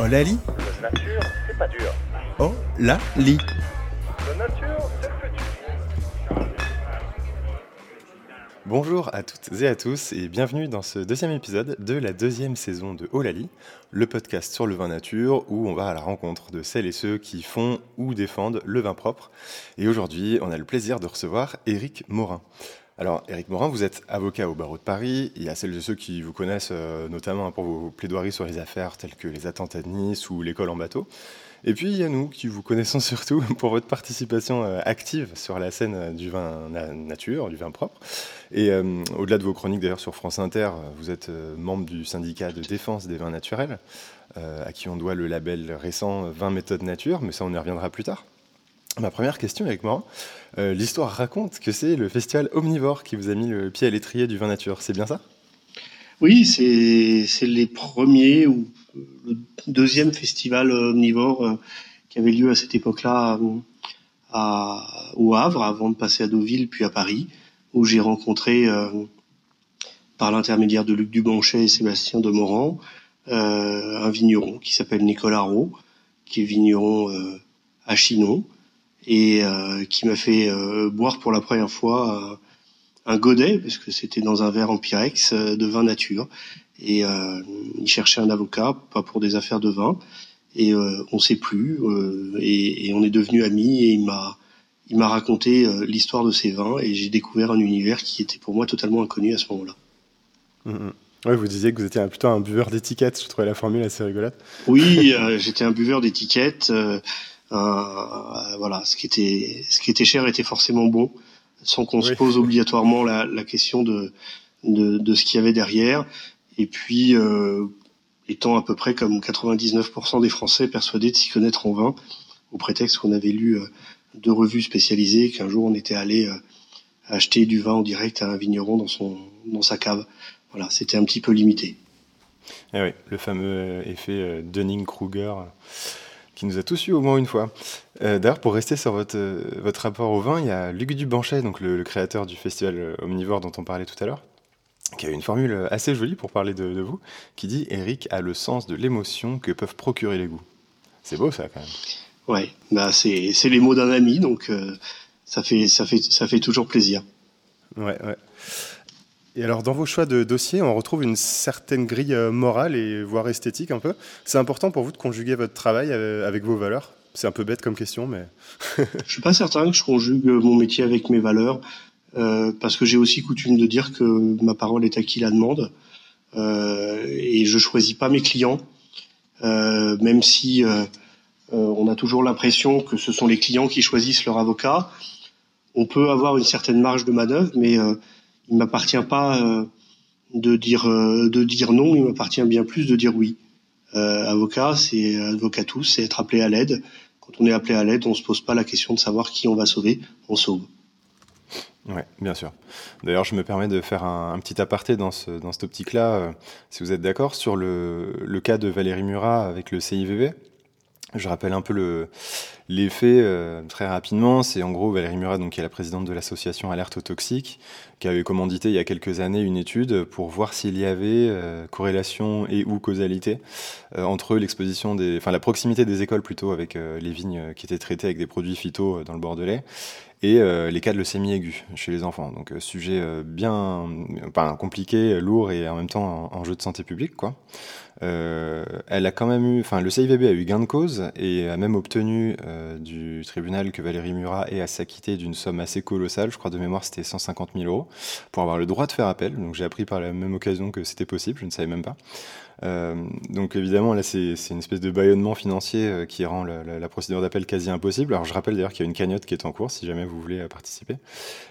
Oh Lali La nature, c'est pas dur. Oh la li La nature, c'est le futur. Bonjour à toutes et à tous et bienvenue dans ce deuxième épisode de la deuxième saison de Oh Lali, le podcast sur le vin nature où on va à la rencontre de celles et ceux qui font ou défendent le vin propre. Et aujourd'hui, on a le plaisir de recevoir Éric Morin. Alors, Éric Morin, vous êtes avocat au barreau de Paris. Il y a celles et ceux qui vous connaissent euh, notamment pour vos plaidoiries sur les affaires telles que les attentats de Nice ou l'école en bateau. Et puis, il y a nous qui vous connaissons surtout pour votre participation euh, active sur la scène euh, du vin na- nature, du vin propre. Et au-delà de vos chroniques d'ailleurs sur France Inter, vous êtes membre du syndicat de défense des vins naturels, à qui on doit le label récent 20 méthodes nature, mais ça on y reviendra plus tard. Ma première question avec moi, euh, l'histoire raconte que c'est le festival Omnivore qui vous a mis le pied à l'étrier du vin nature, c'est bien ça? Oui, c'est les premiers ou le deuxième festival euh, omnivore euh, qui avait lieu à cette époque-là au Havre, avant de passer à Deauville, puis à Paris, où j'ai rencontré, par l'intermédiaire de Luc Dubanchet et Sébastien Demorand, euh, un vigneron qui s'appelle Nicolas Rowe, qui est vigneron à Chinon, et euh, qui m'a fait euh, boire pour la première fois euh, un godet, parce que c'était dans un verre en pyrex de vin nature. Et euh, il cherchait un avocat, pas pour des affaires de vin. Et euh, on s'est plus, euh, et, et on est devenus amis. Et il m'a, il m'a raconté l'histoire de ces vins, et j'ai découvert un univers qui était pour moi totalement inconnu à ce moment-là. Mhm. Ouais, vous disiez que vous étiez plutôt un buveur d'étiquettes, je trouvais la formule assez rigolote. Oui, j'étais un buveur d'étiquettes. Euh, voilà, ce qui était, ce qui était cher était forcément bon, sans qu'on se pose obligatoirement la, la question de, de, de ce qu'il y avait derrière. Et puis, euh, étant à peu près comme 99% des Français persuadés de s'y connaître en vin, au prétexte qu'on avait lu euh, deux revues spécialisées, qu'un jour on était allé acheter du vin en direct à un vigneron dans son dans sa cave. Voilà, c'était un petit peu limité. Eh oui, le fameux effet Dunning-Kruger qui nous a tous eu au moins une fois. Euh, D'ailleurs, pour rester sur votre, euh, votre rapport au vin, il y a Luc Dubanchet, donc le, le créateur du festival Omnivore dont on parlait tout à l'heure, qui a une formule assez jolie pour parler de, de vous, qui dit Eric a le sens de l'émotion que peuvent procurer les goûts. C'est beau ça quand même. Ouais, bah c'est c'est les mots d'un ami, donc euh, ça fait ça fait ça fait toujours plaisir. Ouais, ouais. Et alors, dans vos choix de dossiers, on retrouve une certaine grille euh, morale et voire esthétique un peu. C'est important pour vous de conjuguer votre travail euh, avec vos valeurs? C'est un peu bête comme question, mais. Je suis pas certain que je conjugue mon métier avec mes valeurs, euh, parce que j'ai aussi coutume de dire que ma parole est à qui la demande, euh, et je choisis pas mes clients, euh, même si euh, euh, on a toujours l'impression que ce sont les clients qui choisissent leur avocat. On peut avoir une certaine marge de manœuvre, mais euh, il m'appartient pas euh, de dire euh, de dire non, il m'appartient bien plus de dire oui. Euh, avocat, c'est avocat tous, c'est être appelé à l'aide. Quand on est appelé à l'aide, on se pose pas la question de savoir qui on va sauver, on sauve. Ouais, bien sûr. D'ailleurs, je me permets de faire un, petit aparté dans, ce, dans cette optique-là, si vous êtes d'accord, sur le, le cas de Valérie Murat avec le CIVV. Je rappelle un peu le, les faits euh, très rapidement. C'est en gros Valérie Murat, donc, qui est la présidente de l'association Alerte aux toxiques, qui avait commandité il y a quelques années une étude pour voir s'il y avait euh, corrélation et ou causalité euh, entre l'exposition des, enfin la proximité des écoles plutôt avec les vignes qui étaient traitées avec des produits phyto dans le Bordelais et euh, les cas de leucémie aiguë chez les enfants. Donc euh, sujet euh, bien, enfin compliqué, lourd et en même temps en, enjeu de santé publique quoi. Elle a quand même eu, enfin le CIVB a eu gain de cause et a même obtenu du tribunal que Valérie Murat ait à s'acquitter d'une somme assez colossale, je crois de mémoire c'était 150 000 euros, pour avoir le droit de faire appel. Donc j'ai appris par la même occasion que c'était possible, je ne savais même pas. Euh, donc évidemment là c'est une espèce de bâillonnement financier euh, qui rend la, la- la procédure d'appel quasi impossible. Alors je rappelle d'ailleurs qu'il y a une cagnotte qui est en cours si jamais vous voulez euh, participer.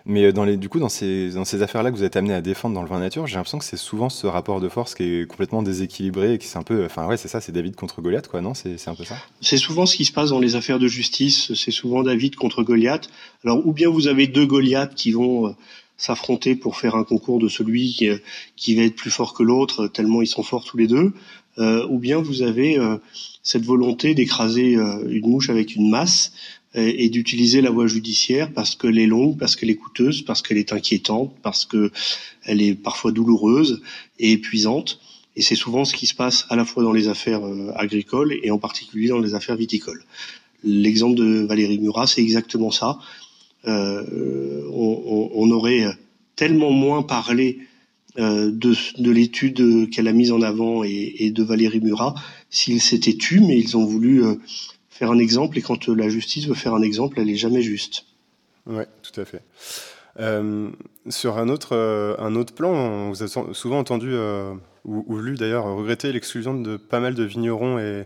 Mais dans les, du coup dans ces, dans ces affaires-là que vous êtes amené à défendre dans le vin nature, j'ai l'impression que c'est souvent ce rapport de force qui est complètement déséquilibré et qui c'est un peu, enfin ouais c'est ça, c'est David contre Goliath quoi, non? C'est un peu ça? C'est souvent ce qui se passe dans les affaires de justice, c'est souvent David contre Goliath. Alors ou bien vous avez deux Goliaths qui vont s'affronter pour faire un concours de celui qui, euh, qui va être plus fort que l'autre, tellement ils sont forts tous les deux, euh, ou bien vous avez euh, cette volonté d'écraser euh, une mouche avec une masse et, d'utiliser la voie judiciaire parce qu'elle est longue, parce qu'elle est coûteuse, parce qu'elle est inquiétante, parce que elle est parfois douloureuse et épuisante. Et c'est souvent ce qui se passe à la fois dans les affaires euh, agricoles et en particulier dans les affaires viticoles. L'exemple de Valérie Murat, c'est exactement ça. Euh, on, aurait tellement moins parlé euh, de, de l'étude qu'elle a mise en avant et, de Valérie Murat s'ils s'étaient tus, mais ils ont voulu euh, faire un exemple. Et quand la justice veut faire un exemple, elle est jamais juste. Oui, tout à fait. Sur un autre, un autre plan, on vous a souvent entendu ou, ou, lu d'ailleurs regretter l'exclusion de pas mal de vignerons et,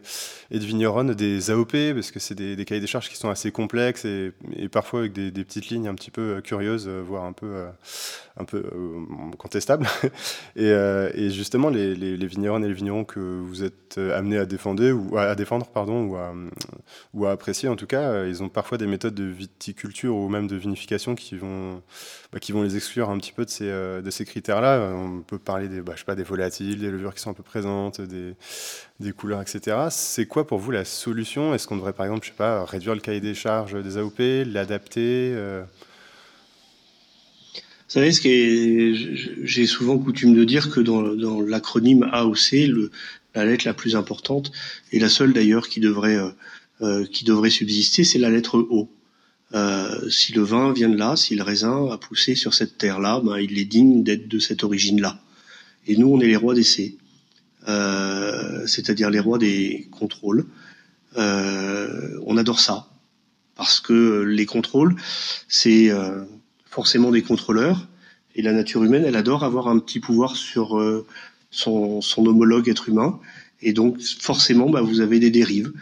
de vigneronnes des AOP, parce que c'est des, cahiers des charges qui sont assez complexes et, parfois avec des, petites lignes un petit peu curieuses, voire un peu, un peu contestables. et, justement, les, les, les, vigneronnes et les vignerons que vous êtes amenés à défendre, ou à, défendre pardon, ou, à, apprécier en tout cas, ils ont parfois des méthodes de viticulture ou même de vinification qui vont, bah, qui vont les exclure un petit peu de ces, euh, de ces critères-là. On peut parler des, bah, je sais pas, des volatiles, des levures qui sont un peu présentes, des, couleurs, etc. C'est quoi pour vous la solution? Est-ce qu'on devrait par exemple, je sais pas, réduire le cahier des charges des AOP, l'adapter euh? Vous savez, ce qui j'ai souvent coutume de dire que dans, dans l'acronyme AOC, le, la lettre la plus importante et la seule d'ailleurs qui devrait euh, euh subsister, c'est la lettre O. Si le vin vient de là, si le raisin a poussé sur cette terre-là, ben, il est digne d'être de cette origine-là. Et nous, on est les rois d'essai, euh, c'est-à-dire les rois des contrôles. Euh, on adore ça, parce que les contrôles, c'est euh, forcément des contrôleurs, et la nature humaine, elle adore avoir un petit pouvoir sur euh, son, son, homologue être humain, et donc forcément, ben, vous avez des dérives.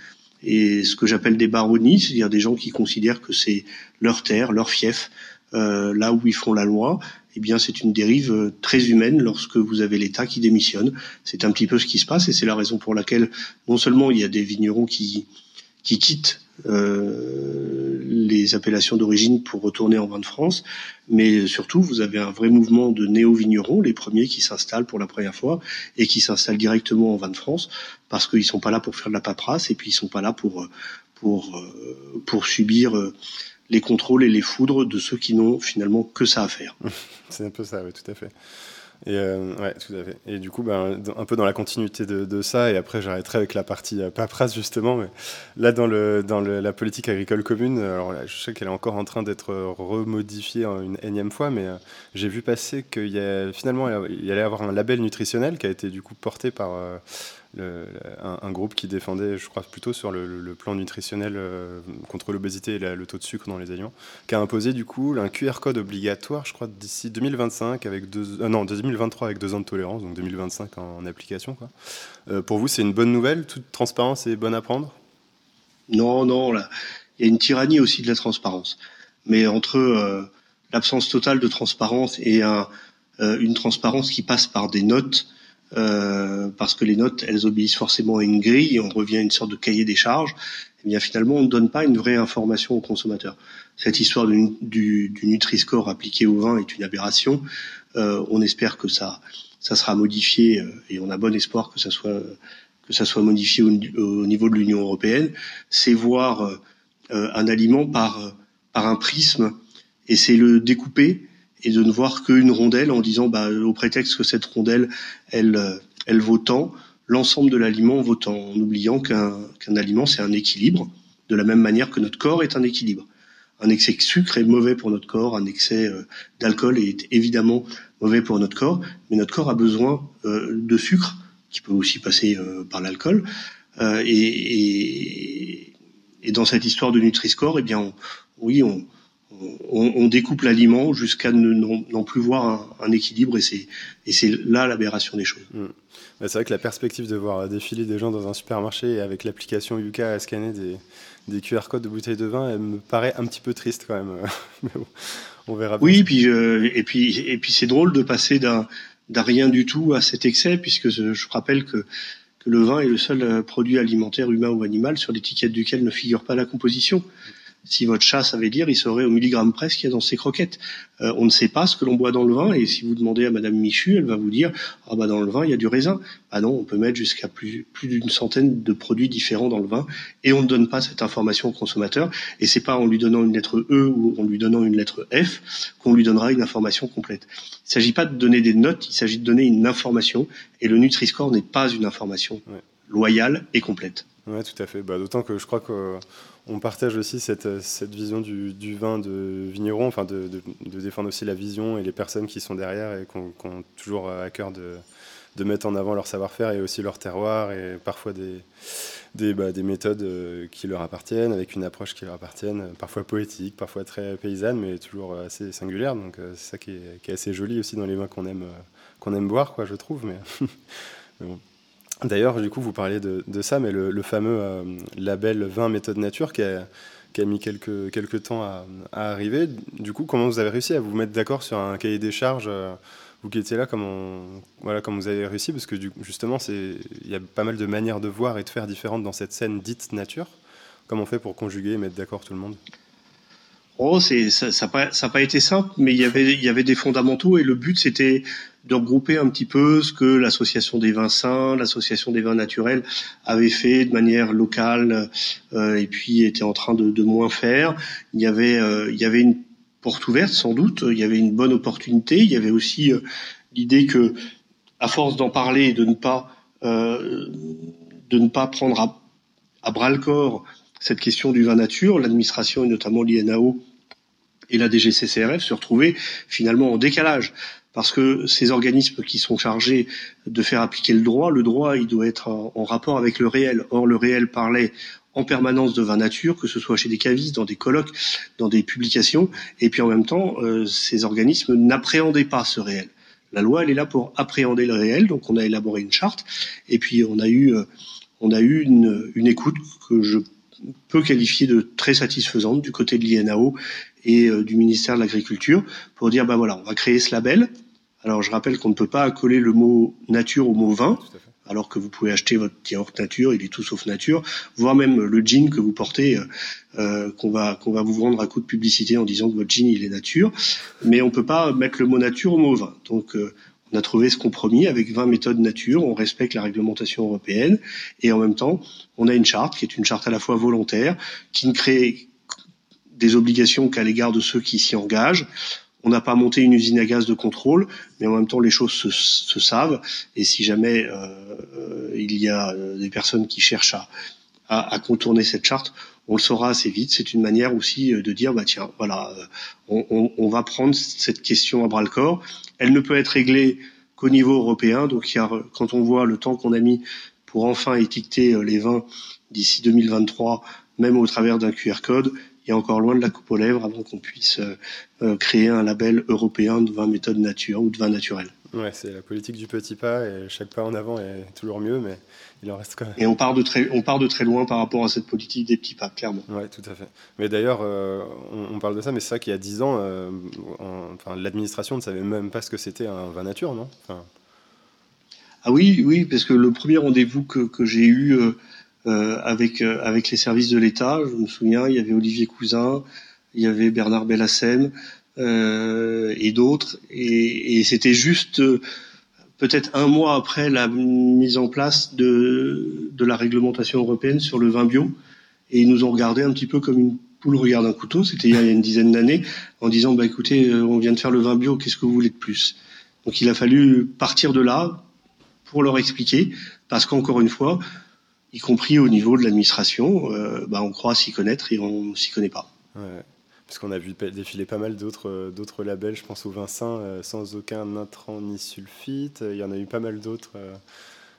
Et ce que j'appelle des baronnies, c'est-à-dire des gens qui considèrent que c'est leur terre, leur fief, euh, là où ils font la loi, eh bien c'est une dérive euh, très humaine lorsque vous avez l'État qui démissionne. C'est un petit peu ce qui se passe et c'est la raison pour laquelle non seulement il y a des vignerons qui, qui quittent euh, les appellations d'origine pour retourner en vin de France, mais surtout vous avez un vrai mouvement de néo-vignerons, les premiers qui s'installent pour la première fois et qui s'installent directement en vin de France parce qu'ils sont pas là pour faire de la paperasse et puis ils sont pas là pour pour pour subir les contrôles et les foudres de ceux qui n'ont finalement que ça à faire. C'est un peu ça, oui, tout à fait. Et euh, ouais, tout à fait. Et du coup, ben, un peu dans la continuité de, ça, et après j'arrêterai avec la partie euh, paperasse justement. Mais là, dans, le, dans la politique agricole commune, alors je sais qu'elle est encore en train d'être remodifiée une énième fois, mais euh, j'ai vu passer qu'il y a finalement il y allait avoir un label nutritionnel qui a été du coup porté par un, groupe qui défendait, je crois, plutôt sur le, plan nutritionnel euh, contre l'obésité et le taux de sucre dans les aliments, qui a imposé du coup un QR code obligatoire, je crois, d'ici 2025 avec euh, non 2023 avec deux ans de tolérance, donc 2025 en, application. Euh, pour vous, c'est une bonne nouvelle Toute transparence est bonne à prendre? Non, non, il y a une tyrannie aussi de la transparence, mais entre l'absence totale de transparence et un, une transparence qui passe par des notes euh, parce que les notes, elles obéissent forcément à une grille, et on revient à une sorte de cahier des charges, eh bien finalement, on ne donne pas une vraie information au consommateur. Cette histoire du, du, du Nutri-Score appliqué au vin est une aberration. Euh, on espère que ça, ça sera modifié, euh, et on a bon espoir que ça soit, que ça soit modifié au, au niveau de l'Union européenne. C'est voir euh, un aliment par, par un prisme, et c'est le découper et de ne voir qu'une rondelle en disant bah, au prétexte que cette rondelle elle elle vaut tant l'ensemble de l'aliment vaut tant en oubliant qu'un qu'un aliment c'est un équilibre de la même manière que notre corps est un équilibre. Un excès de sucre est mauvais pour notre corps un excès euh, d'alcool est évidemment mauvais pour notre corps mais notre corps a besoin euh, de sucre qui peut aussi passer euh, par l'alcool. Euh, et, et, et, dans cette histoire de Nutri-Score eh bien oui on on, on découpe l'aliment jusqu'à ne non plus voir un, un équilibre et c'est et c'est là l'aberration des choses. Mmh. C'est vrai que la perspective de voir défiler des gens dans un supermarché avec l'application Yuka à scanner des, des QR codes de bouteilles de vin, elle me paraît un petit peu triste quand même. Mais bon, on verra. Bien. Oui, puis euh, et puis et puis c'est drôle de passer d'un d'un rien du tout à cet excès puisque je rappelle que que le vin est le seul produit alimentaire humain ou animal sur l'étiquette duquel ne figure pas la composition. Si votre chat savait lire, il saurait au milligramme près ce qu'il y a dans ses croquettes. Euh, on ne sait pas ce que l'on boit dans le vin, et si vous demandez à Madame Michu, elle va vous dire ah bah dans le vin il y a du raisin. Ah non, on peut mettre jusqu'à plus plus d'une centaine de produits différents dans le vin, et on ne donne pas cette information au consommateur. Et c'est pas en lui donnant une lettre E ou en lui donnant une lettre F qu'on lui donnera une information complète. Il ne s'agit pas de donner des notes, il s'agit de donner une information, et le Nutri-Score n'est pas une information loyale et complète. Oui, tout à fait. Bah, D'autant que je crois qu'on partage aussi cette, cette vision du, vin de vigneron, enfin de, défendre aussi la vision et les personnes qui sont derrière et qui ont, toujours à cœur de, mettre en avant leur savoir-faire et aussi leur terroir et parfois des, bah, des, méthodes euh, qui leur appartiennent, avec une approche qui leur appartienne, parfois poétique, parfois très paysanne, mais toujours assez singulière. Donc euh, c'est ça qui est, assez joli aussi dans les vins qu'on aime, euh, qu'on aime boire, quoi, je trouve. Mais bon. D'ailleurs, du coup, vous parlez de, ça, mais le, fameux euh, label vin méthode nature qui a, mis quelques, temps à, arriver. Du coup, comment vous avez réussi à vous mettre d'accord sur un cahier des charges euh, Vous qui étiez là, comment, voilà, comment vous avez réussi? Parce que du, justement, il y a pas mal de manières de voir et de faire différentes dans cette scène dite nature. Comment on fait pour conjuguer et mettre d'accord tout le monde? Oh, ça ça pas été simple, mais il y avait des fondamentaux et le but c'était de regrouper un petit peu ce que l'association des vins sains, l'association des vins naturels avait fait de manière locale euh, et puis était en train de, moins faire. Il y avait euh, il y avait une porte ouverte sans doute, il y avait une bonne opportunité. Il y avait aussi euh, l'idée que à force d'en parler et de ne pas de ne pas prendre à, à bras le corps cette question du vin nature, l'administration et notamment l'INAO et la DGCCRF se retrouvaient finalement en décalage parce que ces organismes qui sont chargés de faire appliquer le droit, le droit, il doit être en, rapport avec le réel. Or, le réel parlait en permanence de vin nature, que ce soit chez des cavistes, dans des colloques, dans des publications, et puis en même temps, euh, ces organismes n'appréhendaient pas ce réel. La loi, elle est là pour appréhender le réel, donc on a élaboré une charte, et puis on a eu, euh, on a eu une, une écoute que je peux qualifier de très satisfaisante du côté de l'INAO et euh, du ministère de l'Agriculture pour dire, ben voilà, on va créer ce label. Alors je rappelle qu'on ne peut pas coller le mot nature au mot vin, alors que vous pouvez acheter votre yaourt nature, il est tout sauf nature, voire même le jean que vous portez, euh, euh, qu'on va qu'on va vous vendre à coup de publicité en disant que votre jean il est nature, mais on peut pas mettre le mot nature au mot vin. Donc euh, on a trouvé ce compromis avec 20 méthodes nature, on respecte la réglementation européenne et en même temps on a une charte qui est une charte à la fois volontaire, qui ne crée des obligations qu'à l'égard de ceux qui s'y engagent. On n'a pas monté une usine à gaz de contrôle, mais en même temps les choses se, savent. Et si jamais euh, il y a euh, des personnes qui cherchent à, contourner cette charte, on le saura assez vite. C'est une manière aussi euh, de dire, bah tiens, voilà, euh, on, va prendre cette question à bras le corps. Elle ne peut être réglée qu'au niveau européen. Donc il y a, quand on voit le temps qu'on a mis pour enfin étiqueter les vins d'ici 2023, même au travers d'un QR code, est encore loin de la coupe aux lèvres avant qu'on puisse euh, créer un label européen de vin méthode nature ou de vin naturel. Ouais, c'est la politique du petit pas et chaque pas en avant est toujours mieux, mais il en reste quand même. Et on part de très, on part de très loin par rapport à cette politique des petits pas, clairement. Oui, tout à fait. Mais d'ailleurs, euh, on, on, parle de ça, mais c'est vrai qu'il y a dix ans, euh, enfin, l'administration ne savait même pas ce que c'était un vin nature, non? Enfin... Ah oui, oui, parce que le premier rendez-vous que, que j'ai eu euh, avec avec les services de l'État. Je me souviens, il y avait Olivier Cousin, il y avait Bernard Bellassem et d'autres, et, c'était juste euh, peut-être un mois après la mise en place de la réglementation européenne sur le vin bio, et ils nous ont regardé un petit peu comme une poule regarde un couteau. C'était il y a une dizaine d'années, en disant bah écoutez, on vient de faire le vin bio, qu'est-ce que vous voulez de plus? Donc il a fallu partir de là pour leur expliquer, parce qu'encore une fois, y compris au niveau de l'administration, euh, bah, on croit s'y connaître et on s'y connaît pas. Parce qu'on a vu défiler pas mal d'autres euh, d'autres labels, je pense au Vincent, euh, sans aucun intrant ni sulfite. Il y en a eu pas mal d'autres euh,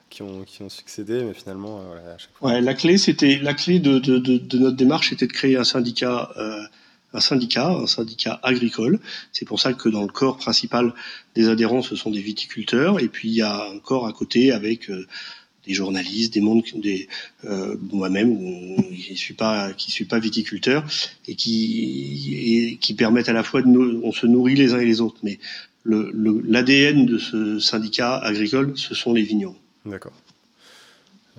qui, ont, qui ont succédé, mais finalement, euh, voilà, à chaque fois. Ouais, la clé, c'était la clé de, de, de, notre démarche, était de créer un syndicat. un syndicat, un syndicat agricole. C'est pour ça que dans le corps principal des adhérents, ce sont des viticulteurs. Et puis il y a un corps à côté avec des journalistes, des mondes, des euh, moi-même qui suis pas qui suis pas viticulteur et qui et qui permettent à la fois de on se nourrit les uns et les autres, mais le l'ADN de ce syndicat agricole, ce sont les vignerons. D'accord.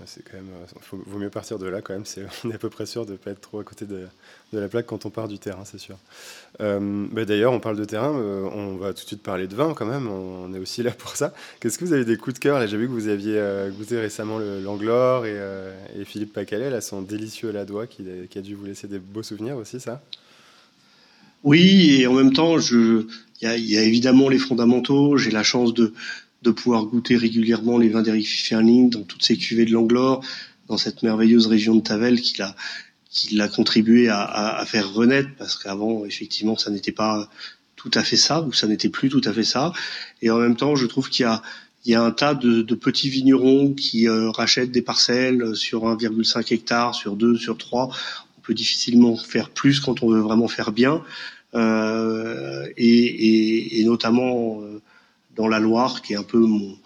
C'est quand même, il vaut mieux partir de là quand même. On est à peu près sûr de ne pas être trop à côté de, la plaque quand on part du terrain, c'est sûr. Euh, bah, d'ailleurs, on parle de terrain, euh, on va tout de suite parler de vin quand même. On, est aussi là pour ça. Qu'est-ce que vous avez des coups de cœur? J'ai vu que vous aviez goûté récemment l'Anglore et, Philippe Pacalet, là, son délicieux Ladois qui, qui a dû vous laisser des beaux souvenirs aussi, ça? Oui, et en même temps, il y a, évidemment les fondamentaux. J'ai la chance de, de pouvoir goûter régulièrement les vins d'Eric Fifferling dans toutes ces cuvées de l'Anglore, dans cette merveilleuse région de Tavel qui l'a qui l'a contribué à, à, faire renaître parce qu'avant effectivement ça n'était pas tout à fait ça ou ça n'était plus tout à fait ça et en même temps je trouve qu'il y a il y a un tas de, de petits vignerons qui euh, rachètent des parcelles sur 1,5 hectare, sur 2, sur 3. On peut difficilement faire plus quand on veut vraiment faire bien. Euh, et, et, et, notamment euh, dans la Loire, qui est un peu mon,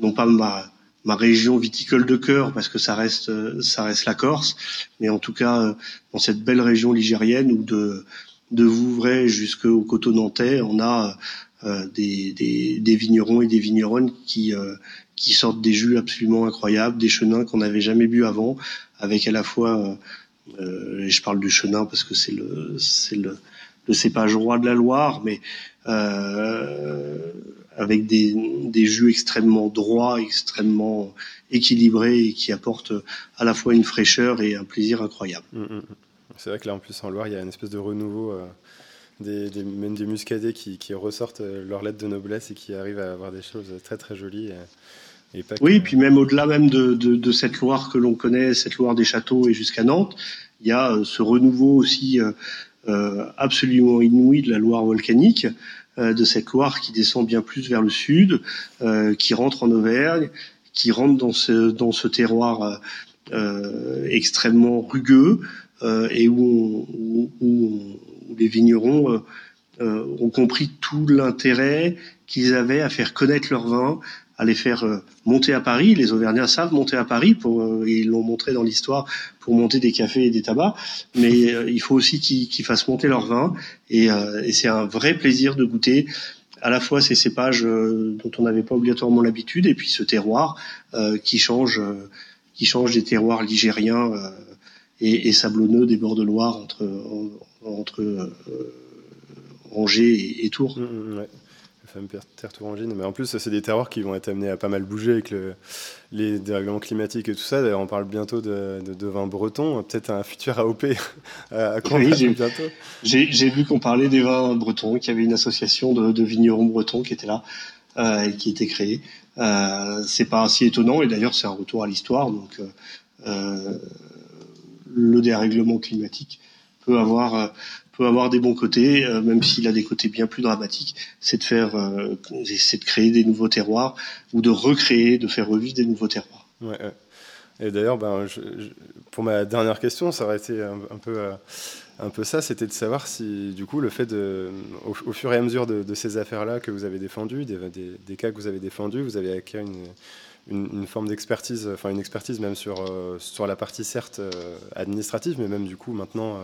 non pas ma, ma région viticole de cœur, parce que ça reste, ça reste la Corse, mais en tout cas dans cette belle région ligérienne où de, de Vouvray jusqu'au coteau nantais, on a euh, des, des, des, vignerons et des vigneronnes qui, euh, qui sortent des jus absolument incroyables, des chenins qu'on n'avait jamais bu avant, avec à la fois, euh, et je parle du chenin parce que c'est le, c'est le, le cépage roi de la Loire, mais euh, avec des, des, jus extrêmement droits, extrêmement équilibrés et qui apportent à la fois une fraîcheur et un plaisir incroyable. Mmh, mmh, mmh. C'est vrai que là, en plus, en Loire, il y a une espèce de renouveau, euh, des, des, même des muscadets qui, qui, ressortent euh, leur lettre de noblesse et qui arrivent à avoir des choses très, très jolies. Et, pas oui, puis même au-delà même de, de, de, cette Loire que l'on connaît, cette Loire des châteaux et jusqu'à Nantes, il y a ce renouveau aussi euh, absolument inouï de la Loire volcanique, euh, de cette Loire qui descend bien plus vers le sud, euh, qui rentre en Auvergne, qui rentre dans ce, dans ce terroir extrêmement rugueux et où, les vignerons ont compris tout l'intérêt qu'ils avaient à faire connaître leur vin, à les faire euh, monter à Paris. Les Auvergnats savent monter à Paris, pour, euh, ils l'ont montré dans l'histoire, pour monter des cafés et des tabacs. Mais euh, il faut aussi qu'ils fassent monter leur vin. Et, et c'est un vrai plaisir de goûter à la fois ces cépages dont on n'avait pas obligatoirement l'habitude, et puis ce terroir qui change, qui change des terroirs ligériens et, et, sablonneux des bords de Loire entre, entre Angers et, Tours. Mmh, mmh, fameux terre tourangine. Mais en plus, c'est des terroirs qui vont être amenés à pas mal bouger avec le, les dérèglements climatiques et tout ça. D'ailleurs, on parle bientôt de, de, vin breton, peut-être un futur AOP à, oui, bientôt. J'ai, vu qu'on parlait des vins bretons, qu'il y avait une association de, de vignerons bretons qui était là euh, et qui était créée. Euh, c'est pas si étonnant et d'ailleurs c'est un retour à l'histoire. Donc euh, euh le dérèglement climatique peut avoir avoir des bons côtés, euh, même s'il a des côtés bien plus dramatiques, c'est de faire, euh, c'est de créer des nouveaux terroirs ou de recréer, de faire revivre des nouveaux terroirs. Ouais, Et d'ailleurs, ben, pour ma dernière question, ça aurait été un, peu, euh, un peu ça, c'était de savoir si, du coup, le fait de, au, fur et à mesure de, ces affaires-là que vous avez défendues, des, des, cas que vous avez défendus, vous avez acquis une, une, forme d'expertise, enfin une expertise même sur, sur la partie certes administrative, mais même du coup maintenant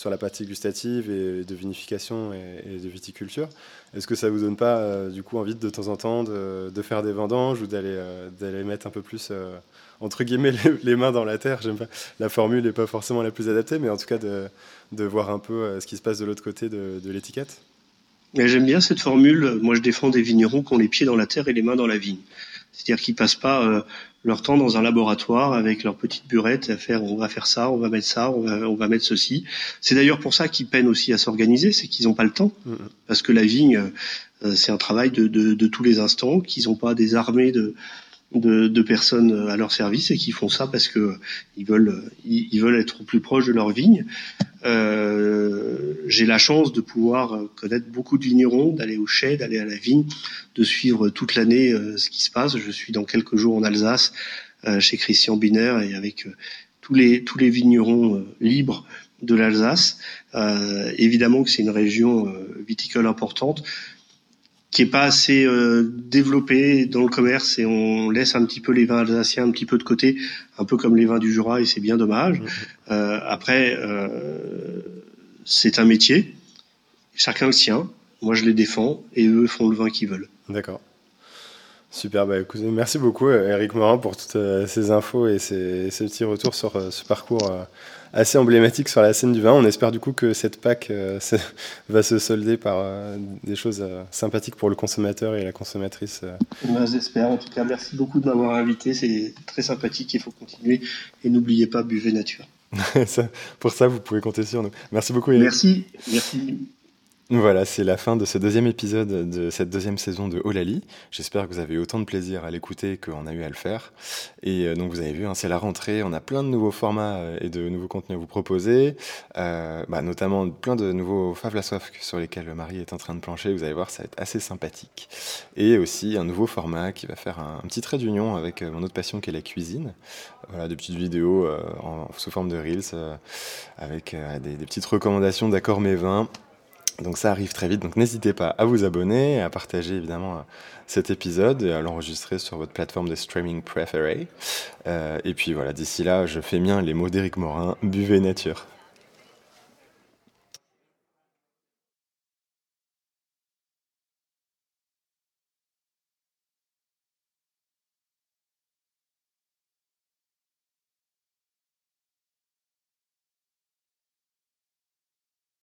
sur la partie gustative et de vinification et, de viticulture. Est-ce que ça vous donne pas euh, du coup envie de, temps en temps de, faire des vendanges ou d'aller euh, mettre un peu plus euh, entre guillemets les, mains dans la terre? J'aime pas la formule n'est pas forcément la plus adaptée, mais en tout cas de, de voir un peu ce qui se passe de l'autre côté de, l'étiquette. J'aime bien cette formule. Moi, je défends des vignerons qui ont les pieds dans la terre et les mains dans la vigne. C'est-à-dire qu'ils passent pas leur temps dans un laboratoire avec leur petite burette à faire on va faire ça, on va mettre ça, on va, on va mettre ceci. C'est d'ailleurs pour ça qu'ils peinent aussi à s'organiser, c'est qu'ils n'ont pas le temps. Parce que la vigne, euh, c'est un travail de, de, de, tous les instants, qu'ils n'ont pas des armées de, de, de, personnes à leur service et qui font ça parce que ils veulent, ils, veulent être plus proches de leur vigne. Euh, J'ai la chance de pouvoir connaître beaucoup de vignerons, d'aller au chai, d'aller à la vigne, de suivre toute l'année euh, ce qui se passe. Je suis dans quelques jours en Alsace euh, chez Christian Biner et avec euh, tous les tous les vignerons libres de l'Alsace. évidemment que c'est une région viticole importante qui est pas assez euh, développé dans le commerce et on laisse un petit peu les vins alsaciens un petit peu de côté, un peu comme les vins du Jura et c'est bien dommage. Mmh. Euh, après, euh, c'est un métier, chacun le sien. Moi, je les défends et eux font le vin qu'ils veulent. D'accord. Super, bah, écoutez, merci beaucoup Eric Morin pour toutes ces infos et ces, ces petits retours sur ce parcours assez emblématique sur la scène du vin. On espère du coup que cette PAC euh, va se solder par euh, des choses euh, sympathiques pour le consommateur et la consommatrice. Ben, J'espère. En tout cas, merci beaucoup de m'avoir invité. C'est très sympathique. Il faut continuer. Et n'oubliez pas, buvez nature. pour ça, vous pouvez compter sur nous. Merci beaucoup. Merci. Merci. Voilà, c'est la fin de ce deuxième épisode de cette deuxième saison de Olali. J'espère que vous avez eu autant de plaisir à l'écouter qu'on a eu à le faire. Et euh, donc vous avez vu, hein, c'est la rentrée, on a plein de nouveaux formats euh, et de nouveaux contenus à vous proposer, euh, bah, notamment plein de nouveaux faves la soif sur lesquels Marie est en train de plancher. Vous allez voir, ça va être assez sympathique. Et aussi un nouveau format qui va faire un, petit trait d'union avec mon autre passion qui est la cuisine. Voilà, des petites vidéos sous forme de reels avec des, des petites recommandations d'accords mes vins donc ça arrive très vite, donc n'hésitez pas à vous abonner, à partager évidemment cet épisode et à l'enregistrer sur votre plateforme de streaming préférée. Euh, et puis voilà, d'ici là, je fais mien les mots d'Éric Morin, buvez nature.